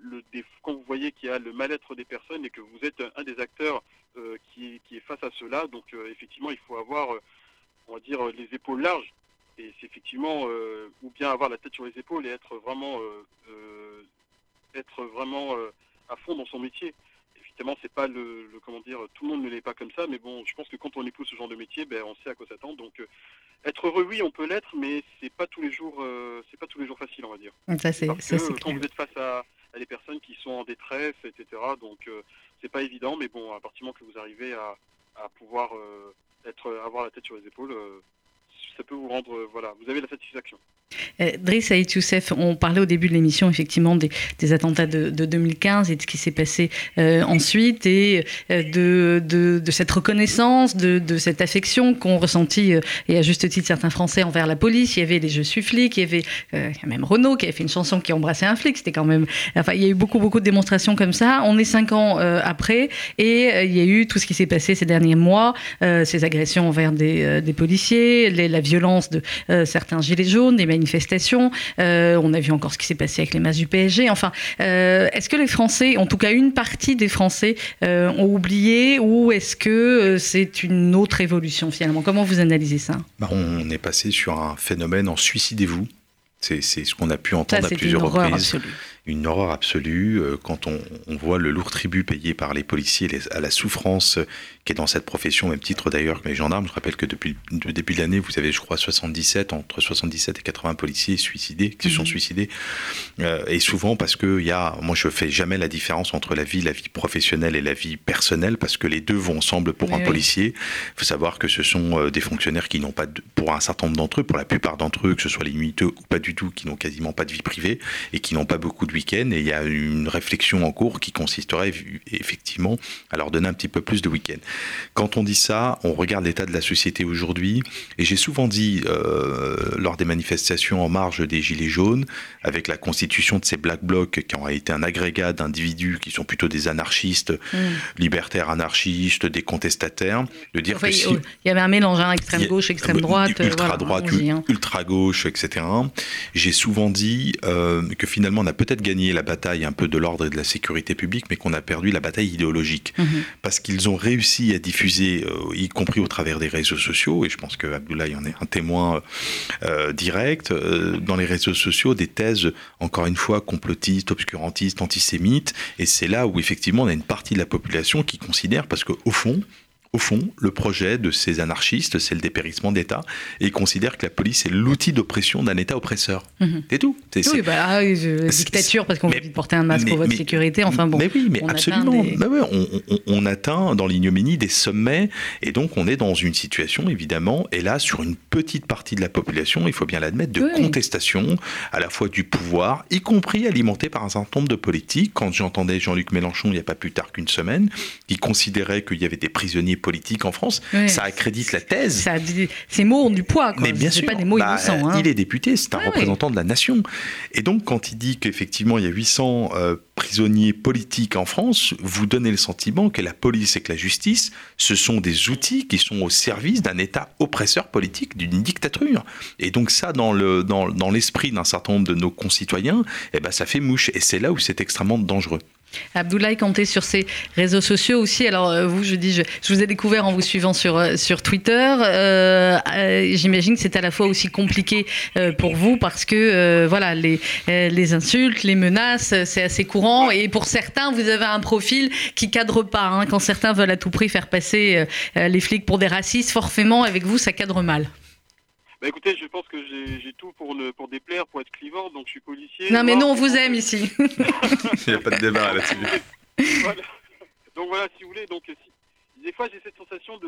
quand vous voyez qu'il y a le mal-être des personnes et que vous êtes un des acteurs euh, qui, qui, est face à cela, donc effectivement, il faut avoir, on va dire, les épaules larges et c'est effectivement euh, ou bien avoir la tête sur les épaules et être vraiment euh, euh, être vraiment à fond dans son métier. Évidemment, c'est pas le, comment dire, tout le monde ne l'est pas comme ça, mais bon, je pense que quand on épouse ce genre de métier, ben, on sait à quoi s'attendre. Donc, être heureux, oui, on peut l'être, mais c'est pas tous les jours, c'est pas tous les jours facile, on va dire. Ça, c'est, Parce que quand vous êtes face à, des personnes qui sont en détresse, etc., donc c'est pas évident, mais bon, à partir du moment que vous arrivez à, à pouvoir être, avoir la tête sur les épaules, ça peut vous rendre, euh, voilà, vous avez la satisfaction. Euh, Driss Aït Youssef, on parlait au début de l'émission effectivement des, attentats de, 2015 et de ce qui s'est passé euh, ensuite et de, cette reconnaissance, de, cette affection qu'ont ressenti et à juste titre certains Français envers la police. Il y avait les Je suis flic, il y avait même Renault qui avait fait une chanson qui embrassait un flic. C'était quand même, enfin, il y a eu beaucoup beaucoup de démonstrations comme ça. On est cinq ans après et il y a eu tout ce qui s'est passé ces derniers mois, ces agressions envers des, des policiers, les, la violence de euh, certains gilets jaunes, des manifestations. Euh, on a vu encore ce qui s'est passé avec les masses du PSG. Enfin, euh, est-ce que les Français, en tout cas une partie des Français, ont oublié ou est-ce que c'est une autre évolution finalement? Comment vous analysez ça? Bah, On est passé sur un phénomène en suicidez-vous. C'est ce qu'on a pu entendre à plusieurs reprises une horreur absolue quand on, voit le lourd tribut payé par les policiers à la souffrance qui est dans cette profession, même titre d'ailleurs que les gendarmes. Je rappelle que depuis le début de l'année, vous avez, je crois, 77, entre 77 et 80 policiers suicidés, qui se sont mhm. suicidés. Euh, et souvent parce que il y a, moi je fais jamais la différence entre la vie, la vie professionnelle et la vie personnelle, parce que les deux vont ensemble pour un policier. Il faut savoir que ce sont euh, des fonctionnaires qui n'ont pas, pour un certain nombre d'entre eux, pour la plupart d'entre eux, que ce soit les nuiteux ou pas du tout, qui n'ont quasiment pas de vie privée et qui n'ont pas beaucoup de week-end et il y a une réflexion en cours qui consisterait effectivement à leur donner un petit peu plus de week-end. Quand on dit ça, on regarde l'état de la société aujourd'hui et j'ai souvent dit euh, lors des manifestations en marge des Gilets jaunes, avec la constitution de ces black blocs qui ont été un agrégat d'individus qui sont plutôt des anarchistes, mm. libertaires anarchistes, des contestataires, de dire que si, il y avait un mélange hein, extrême gauche, extrême droite, ultra droite, hein. ultra gauche, etc. J'ai souvent dit euh, que finalement on a peut-être gagné la la bataille un peu de l'ordre et de la sécurité publique, mais qu'on a perdu la bataille idéologique. Mhm. Parce qu'ils ont réussi à diffuser, euh, y compris au travers des réseaux sociaux, et je pense que Abdoulaye en est un témoin euh, direct, euh, dans les réseaux sociaux, des thèses, encore une fois, complotistes, obscurantistes, antisémites, et c'est là où effectivement on a une partie de la population qui considère, parce qu'au fond, au fond, le projet de ces anarchistes, c'est le dépérissement d'État, et ils considèrent que la police est l'outil d'oppression d'un État oppresseur. Mhm. C'est tout. oui, bah, ah dictature, parce qu'on veut porter un masque pour votre sécurité, enfin bon. Mais oui, mais absolument. Bah on, atteint dans l'ignominie des sommets, et donc on est dans une situation, évidemment, et là, sur une petite partie de la population, il faut bien l'admettre, de contestation, à la fois du pouvoir, y compris alimenté par un certain nombre de politiques. Quand j'entendais Jean-Luc Mélenchon, il n'y a pas plus tard qu'une semaine, qui considérait qu'il y avait des prisonniers politique en France. Ça accrédite la thèse. Ça ces mots ont du poids. Quoi. Mais bien sûr, pas des mots bah, hein. Il est député, c'est un représentant de la nation. Et donc, quand il dit qu'effectivement il y a 800 euh, prisonniers politiques en France, vous donnez le sentiment que la police et que la justice, ce sont des outils qui sont au service d'un État oppresseur politique, d'une dictature. Et donc ça, dans le dans, dans l'esprit d'un certain nombre de nos concitoyens, eh ben ça fait mouche. Et c'est là où c'est extrêmement dangereux. Abdoulaye Kanté sur ses réseaux sociaux aussi. Alors euh, vous, je, vous ai découvert en vous suivant sur euh, sur Twitter. Euh, j'imagine que c'est à la fois aussi compliqué pour vous parce que voilà les les insultes, les menaces, c'est assez courant et pour certains, vous avez un profil qui cadre pas. Hein. Quand certains veulent à tout prix faire passer les flics pour des racistes, forcément avec vous, ça cadre mal. Bah écoutez, je pense que j'ai tout pour, ne, pour déplaire, pour être clivant, donc je suis policier. Non, mais nous, on vous aime ici. [LAUGHS] Il n'y a pas de débat là-dessus. Donc voilà, si vous voulez, donc, des fois j'ai cette sensation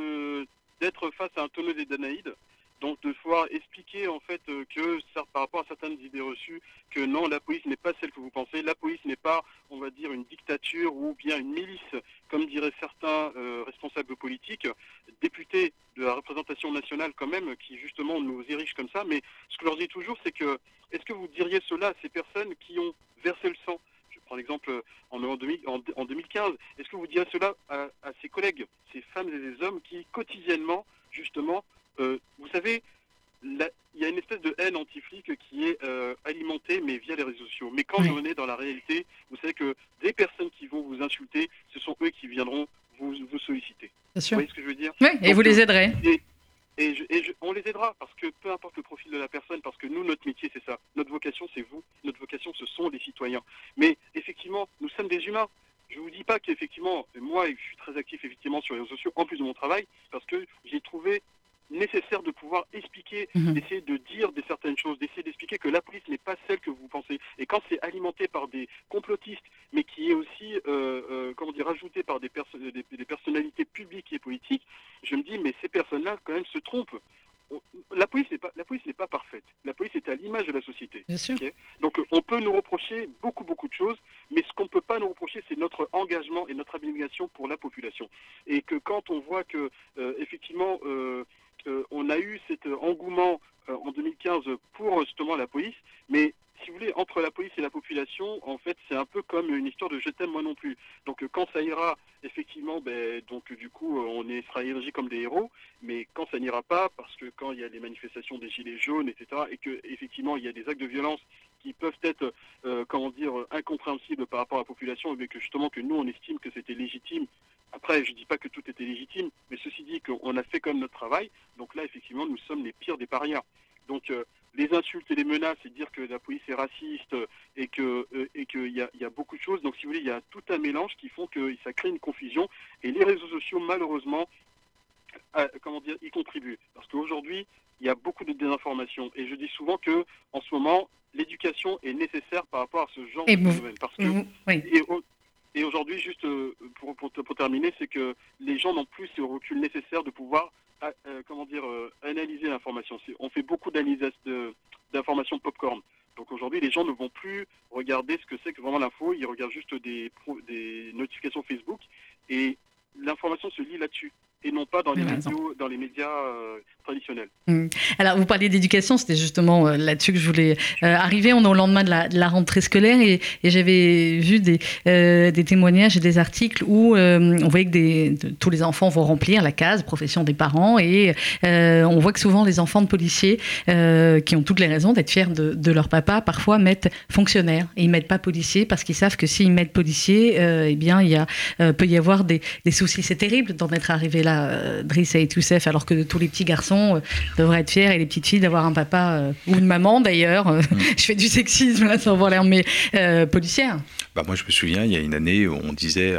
d'être face à un tonneau des Danaïdes, donc de pouvoir expliquer en fait euh, que par rapport à certaines idées reçues, que non, la police n'est pas celle que vous pensez, la police n'est pas, on va dire, une dictature ou bien une milice, comme diraient certains euh, responsables politiques, députés de la représentation nationale quand même qui justement nous érige comme ça, mais ce que je leur dis toujours, c'est que est-ce que vous diriez cela à ces personnes qui ont versé le sang? Je prends l'exemple en, en, 2015. Est-ce que vous diriez cela à, à, ces collègues, ces femmes et ces hommes qui quotidiennement, justement, euh, vous savez, il y a une espèce de haine anti-flic qui est euh, alimentée, mais via les réseaux sociaux. Mais quand oui. on est dans la réalité, vous savez que des personnes qui vont vous insulter, ce sont eux qui viendront vous, vous solliciter. Bien sûr. Vous voyez ce que je veux dire Oui, et Donc, vous les aiderez. Et, et, je, et je, on les aidera parce que peu importe le profil de la personne, parce que nous, notre métier, c'est ça. Notre vocation, c'est vous. Notre vocation, ce sont les citoyens. Mais effectivement, nous sommes des humains. Je vous dis pas qu'effectivement, moi, je suis très actif effectivement sur les réseaux sociaux, en plus de mon travail, parce que j'ai trouvé nécessaire de pouvoir expliquer, mmh. d'essayer de dire des certaines choses, d'essayer d'expliquer que la police n'est pas celle que vous pensez. Et quand c'est alimenté par des complotistes, mais qui est aussi, euh, euh, comment dire, ajouté par des, perso des, des, personnalités publiques et politiques, je me dis, mais ces personnes-là, quand même, se trompent. La police n'est pas, la police n'est pas parfaite. La police est à l'image de la société. Okay Donc, on peut nous reprocher beaucoup, beaucoup de choses, mais ce qu'on ne peut pas nous reprocher, c'est notre engagement et notre abnégation pour la population. Et que quand on voit que, euh, effectivement, euh, euh, on a eu cet engouement euh, en 2015 pour justement la police, mais si vous voulez, entre la police et la population, en fait, c'est un peu comme une histoire de je t'aime moi non plus. Donc euh, quand ça ira, effectivement, ben, donc du coup, on sera érigé comme des héros, mais quand ça n'ira pas, parce que quand il y a des manifestations des gilets jaunes, etc., et que effectivement il y a des actes de violence qui peuvent être, euh, comment dire, incompréhensibles par rapport à la population, mais que justement que nous on estime que c'était légitime. Après, je ne dis pas que tout était légitime, mais ceci dit qu'on a fait comme notre travail. Donc là, effectivement, nous sommes les pires des parias. Donc euh, les insultes et les menaces et dire que la police est raciste et que euh, et qu'il y a, y a beaucoup de choses. Donc si vous voulez, il y a tout un mélange qui font que ça crée une confusion. Et les réseaux sociaux, malheureusement, comment dire, y contribuent. Parce qu'aujourd'hui, il y a beaucoup de désinformation. Et je dis souvent que en ce moment, l'éducation est nécessaire par rapport à ce genre et de vous, phénomène. Parce que vous, oui. et, et aujourd'hui, juste pour, pour, pour, terminer, c'est que les gens n'ont plus ce recul nécessaire de pouvoir, euh, comment dire, euh, analyser l'information. On fait beaucoup d'analyses d'informations popcorn. Donc aujourd'hui, les gens ne vont plus regarder ce que c'est que vraiment l'info, ils regardent juste des, des notifications Facebook et l'information se lit là-dessus et non pas dans les, médias, dans les médias euh, traditionnels. Mmh. Alors, vous parliez d'éducation, c'était justement euh, là-dessus que je voulais euh, arriver. On est au lendemain de la, de la rentrée scolaire et, et j'avais vu des, des, témoignages et des articles où on voyait que des, de, tous les enfants vont remplir la case profession des parents et on voit que souvent les enfants de policiers qui ont toutes les raisons d'être fiers de, de, leur papa parfois mettent fonctionnaire et ils mettent pas policier parce qu'ils savent que s'ils mettent policier, eh bien il y a, peut y avoir des, des soucis. C'est terrible d'en être arrivé là Driss et Toussef, alors que tous les petits garçons euh, devraient être fiers et les petites filles d'avoir un papa euh, ou une maman d'ailleurs. Mm. [LAUGHS] je fais du sexisme là sans avoir l'air, mais euh, policière. Bah moi je me souviens, il y a une année on disait,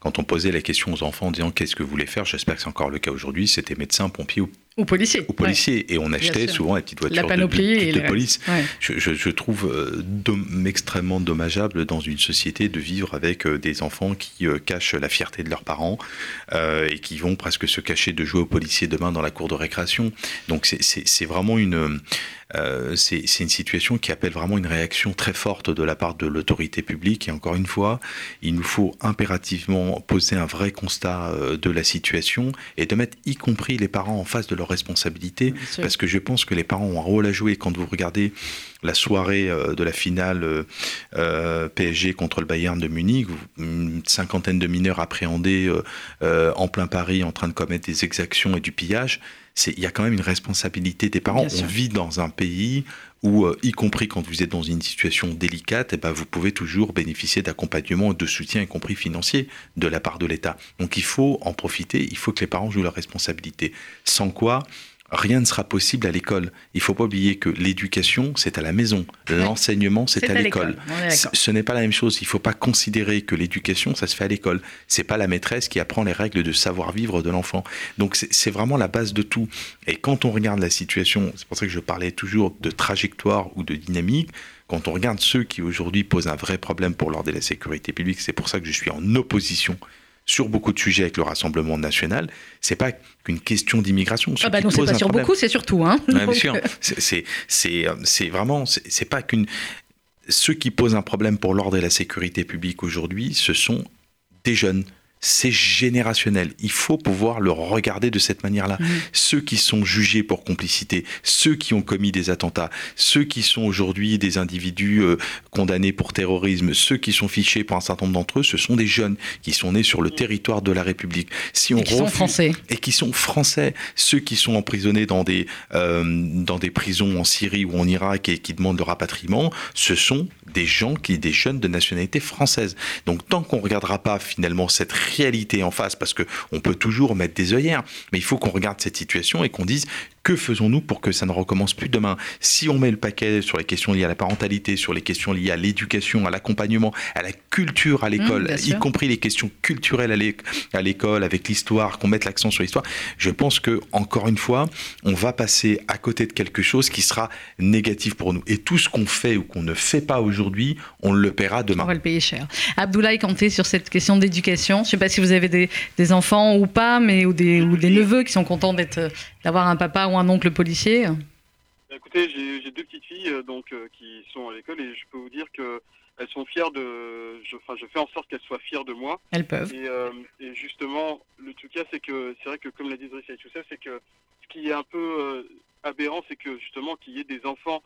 quand on posait la question aux enfants en disant qu'est-ce que vous voulez faire, j'espère que c'est encore le cas aujourd'hui, c'était médecin, pompier ou ou policier. Ou policier. Ouais. Et on achetait souvent les petites voitures la panoplie de, de, de, de police. Ouais. Je, je, je, trouve euh, extrêmement dommageable dans une société de vivre avec euh, des enfants qui euh, cachent la fierté de leurs parents et qui vont presque se cacher de jouer aux policiers demain dans la cour de récréation. Donc c'est vraiment une... Euh, c'est une situation qui appelle vraiment une réaction très forte de la part de l'autorité publique. Et encore une fois, il nous faut impérativement poser un vrai constat euh, de la situation et de mettre y compris les parents en face de leurs responsabilités. Parce que je pense que les parents ont un rôle à jouer quand vous regardez la soirée euh, de la finale euh, PSG contre le Bayern de Munich, une cinquantaine de mineurs appréhendés euh, en plein Paris en train de commettre des exactions et du pillage il y a quand même une responsabilité des parents. On vit dans un pays où, euh, y compris quand vous êtes dans une situation délicate, eh ben, vous pouvez toujours bénéficier d'accompagnement, de soutien, y compris financier, de la part de l'État. Donc il faut en profiter, il faut que les parents jouent leur responsabilité. Sans quoi, rien ne sera possible à l'école. Il ne faut pas oublier que l'éducation, c'est à la maison. L'enseignement, c'est à, à l'école. Ce n'est pas la même chose. Il ne faut pas considérer que l'éducation, ça se fait à l'école. C'est pas la maîtresse qui apprend les règles de savoir-vivre de l'enfant. Donc c'est vraiment la base de tout. Et quand on regarde la situation, c'est pour ça que je parlais toujours de trajectoire ou de dynamique, quand on regarde ceux qui aujourd'hui posent un vrai problème pour l'ordre et la sécurité publique, c'est pour ça que je suis en opposition sur beaucoup de sujets avec le Rassemblement national, c'est pas qu'une question d'immigration. Ah bah non, c'est pas sur problème. beaucoup, c'est sur tout. Hein ouais, bien sûr, c'est vraiment, c'est pas qu'une... Ceux qui posent un problème pour l'ordre et la sécurité publique aujourd'hui, ce sont des jeunes, c'est générationnel. Il faut pouvoir le regarder de cette manière-là. Mmh. Ceux qui sont jugés pour complicité, ceux qui ont commis des attentats, ceux qui sont aujourd'hui des individus euh, condamnés pour terrorisme, ceux qui sont fichés pour un certain nombre d'entre eux, ce sont des jeunes qui sont nés sur le territoire de la République. Si on et qui sont français. Et qui sont français. Ceux qui sont emprisonnés dans des, euh, dans des prisons en Syrie ou en Irak et qui demandent le rapatriement, ce sont des gens qui, des jeunes de nationalité française. Donc tant qu'on ne regardera pas finalement cette réalité en face, parce qu'on peut toujours mettre des œillères, mais il faut qu'on regarde cette situation et qu'on dise que faisons-nous pour que ça ne recommence plus demain? Si on met le paquet sur les questions liées à la parentalité, sur les questions liées à l'éducation, à l'accompagnement, à la culture à l'école, mmh, y compris les questions culturelles à l'école, avec l'histoire, qu'on mette l'accent sur l'histoire, je pense que encore une fois, on va passer à côté de quelque chose qui sera négatif pour nous. Et tout ce qu'on fait ou qu'on ne fait pas aujourd'hui, on le paiera demain. On va le payer cher. Abdoulaye Kanté, sur cette question d'éducation, je ne sais pas si vous avez des, enfants ou pas, mais ou des, ou des neveux qui sont contents d'avoir un papa ou un oncle policier bah, Écoutez, j'ai deux petites filles euh, donc euh, qui sont à l'école et je peux vous dire que elles sont fières de. Je, enfin, je fais en sorte qu'elles soient fières de moi. Elles peuvent. Et, euh, justement, le truc là, c'est que c'est vrai que comme l'a dit Driss ça, c'est que ce qui est un peu aberrant, c'est que justement qu'il y ait des enfants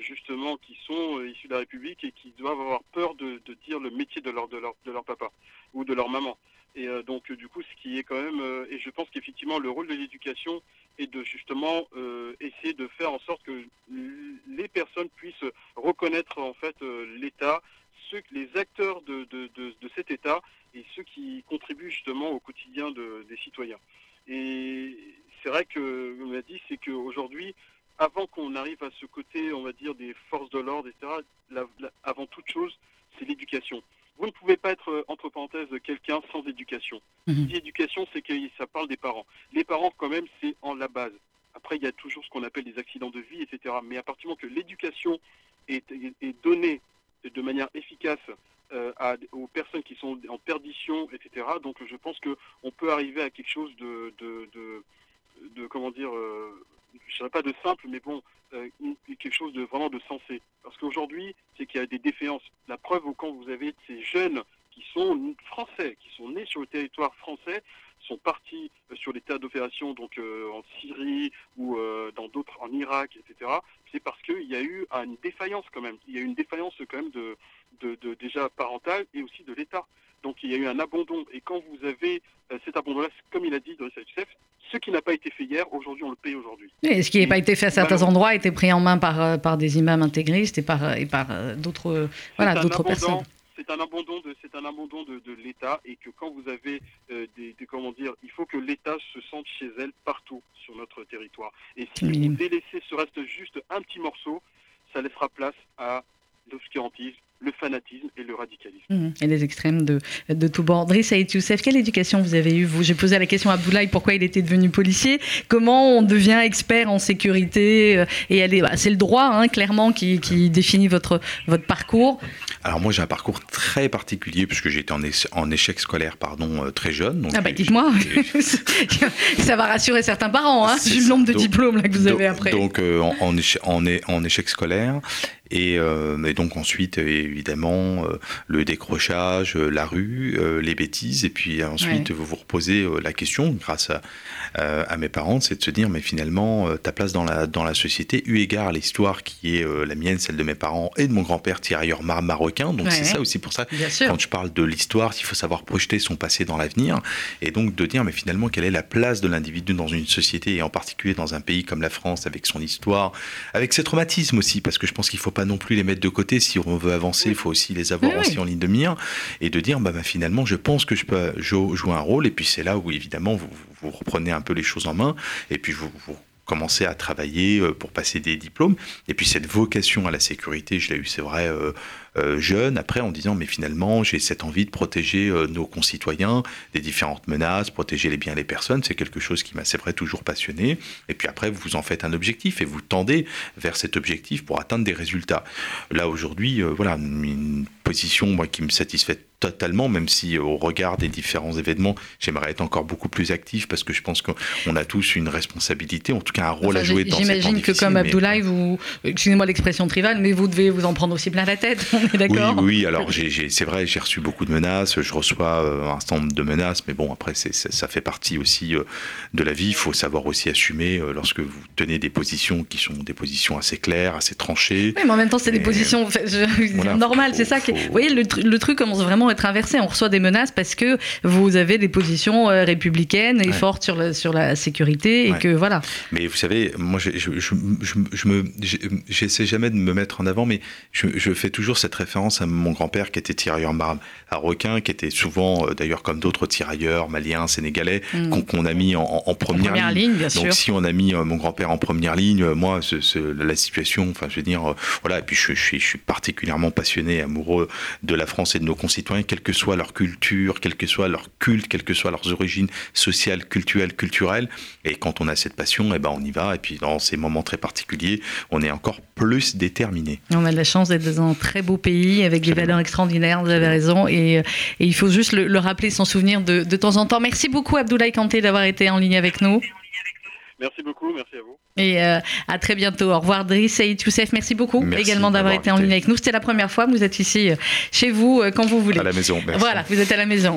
justement qui sont issus de la République et qui doivent avoir peur de, dire le métier de leur, de leur de leur papa ou de leur maman. Et donc du coup, ce qui est quand même, et je pense qu'effectivement le rôle de l'éducation et de justement euh, essayer de faire en sorte que les personnes puissent reconnaître en fait euh, l'État, ceux, les acteurs de, de, de, cet État et ceux qui contribuent justement au quotidien des citoyens. Et c'est vrai que, on dit, c'est qu'aujourd'hui, avant qu'on arrive à ce côté, on va dire, des forces de l'ordre, etc., avant toute chose, c'est l'éducation. Vous ne pouvez pas être, euh, entre parenthèses, quelqu'un sans éducation. Mmh. L'éducation, c'est que ça parle des parents. Les parents, quand même, c'est en la base. Après, il y a toujours ce qu'on appelle des accidents de vie, etc. Mais à partir du moment que l'éducation est, donnée de manière efficace euh, aux personnes qui sont en perdition, etc. Donc, je pense qu'on peut arriver à quelque chose de, de, comment dire, euh, je ne dirais pas de simple, mais bon, euh, quelque chose de vraiment de sensé. Parce qu'aujourd'hui, c'est qu'il y a des défaillances. La preuve, quand vous avez ces jeunes qui sont français, qui sont nés sur le territoire français, sont partis euh, sur les théâtres d'opération, donc euh, en Syrie ou dans d'autres, en Irak, etc. C'est parce qu'il y a eu une défaillance quand même. Il y a eu une défaillance quand même de, déjà parentale et aussi de l'État. Donc il y a eu un abandon. Et quand vous avez cet abandon-là, comme il a dit Doris Youssef, ce qui n'a pas été fait hier, aujourd'hui, on le paye aujourd'hui. Et ce qui n'a pas été fait à certains endroits a été pris en main par, euh, par des imams intégristes et par, euh, et par euh, d'autres voilà, personnes. C'est un abandon de, c'est un abandon de, de l'État et que quand vous avez des, comment dire, il faut que l'État se sente chez elle partout sur notre territoire. Et si vous délaissez ce reste juste un petit morceau, ça laissera place à l'obscurantisme, le fanatisme et le radicalisme. Mmh. et les extrêmes de, de tout bord. Driss Saïd Youssef, quelle éducation vous avez eue vous J'ai posé la question à Abdoulaye pourquoi il était devenu policier. Comment on devient expert en sécurité euh, Et bah, c'est le droit, hein, clairement, qui, qui, définit votre, votre parcours. Alors moi j'ai un parcours très particulier puisque j'ai été en, en, échec scolaire pardon euh, très jeune. Donc ah bah dites-moi, [LAUGHS] ça va rassurer certains parents, hein, vu le nombre de diplômes là, que vous avez après. Donc euh, en, échec, en, échec scolaire et, et, donc ensuite évidemment euh, le décrochage, euh, la rue, euh, les bêtises, et puis ensuite vous vous reposez la question grâce à, à mes parents, c'est de se dire mais finalement ta place dans la, dans la société, eu égard à l'histoire qui est la mienne, celle de mes parents et de mon grand-père tirailleur mar marocain, donc c'est ça aussi pour ça, quand je parle de l'histoire, il faut savoir projeter son passé dans l'avenir, et donc de dire mais finalement quelle est la place de l'individu dans une société, et en particulier dans un pays comme la France, avec son histoire, avec ses traumatismes aussi, parce que je pense qu'il ne faut pas non plus les mettre de côté. Si on veut avancer il faut aussi les avoir aussi en ligne de mire et de dire bah, bah, finalement je pense que je peux jouer un rôle. Et puis c'est là où évidemment vous, vous, reprenez un peu les choses en main. Et puis vous, vous commencer à travailler euh, pour passer des diplômes. Et puis cette vocation à la sécurité, je l'ai eu, c'est vrai, euh, jeune, après en disant, mais finalement, j'ai cette envie de protéger nos concitoyens des différentes menaces, protéger les biens des personnes, c'est quelque chose qui m'a, c'est vrai, toujours passionné. Et puis après, vous en faites un objectif et vous tendez vers cet objectif pour atteindre des résultats. Là, aujourd'hui, voilà, une position moi, qui me satisfait totalement, même si au regard des différents événements, j'aimerais être encore beaucoup plus actif parce que je pense qu'on a tous une responsabilité, en tout cas un rôle à jouer dans cette J'imagine que comme Abdoulaye, vous, excusez-moi l'expression trivale, mais vous devez vous en prendre aussi plein la tête, [LAUGHS] d'accord Oui, oui, alors c'est vrai, j'ai reçu beaucoup de menaces, je reçois euh, un certain nombre de menaces, mais bon, après, ça, ça fait partie aussi euh, de la vie, il faut savoir aussi assumer euh, lorsque vous tenez des positions qui sont des positions assez claires, assez tranchées. Oui, mais en même temps, c'est des positions [LAUGHS] normales, c'est ça. Qui... Vous voyez, le, le truc commence vraiment être inversé. On reçoit des menaces parce que vous avez des positions républicaines et fortes sur la, sur la sécurité et que voilà. Mais vous savez, moi, je, je, je, je me, j'essaie jamais de me mettre en avant, mais je, fais toujours cette référence à mon grand-père qui était tirailleur marocain, qui était souvent, euh, d'ailleurs, comme d'autres tirailleurs maliens, sénégalais, mm. qu'on a mis en, en, première, ligne. bien Donc, si on a mis euh, mon grand-père en première ligne, moi, la situation, enfin, je veux dire, voilà, et puis je, suis, je suis particulièrement passionné, amoureux de la France et de nos concitoyens quelle que soit leur culture, quel que soit leur culte, quelles que soient leurs origines sociales, culturelles, culturelles. Et quand on a cette passion, eh ben on y va. Et puis dans ces moments très particuliers, on est encore plus déterminé. On a de la chance d'être dans un très beau pays avec des valeurs extraordinaires, vous avez raison. Et, il faut juste le, rappeler, s'en souvenir de, de temps en temps. Merci beaucoup Abdoulaye Kanté d'avoir été en ligne avec nous. Merci beaucoup, merci à vous. Et euh, à très bientôt. Au revoir, Driss et Youssef. Merci beaucoup également d'avoir été en ligne avec nous. C'était la première fois. Vous êtes ici euh, chez vous euh, quand vous voulez. À la maison. Voilà, vous êtes à la maison.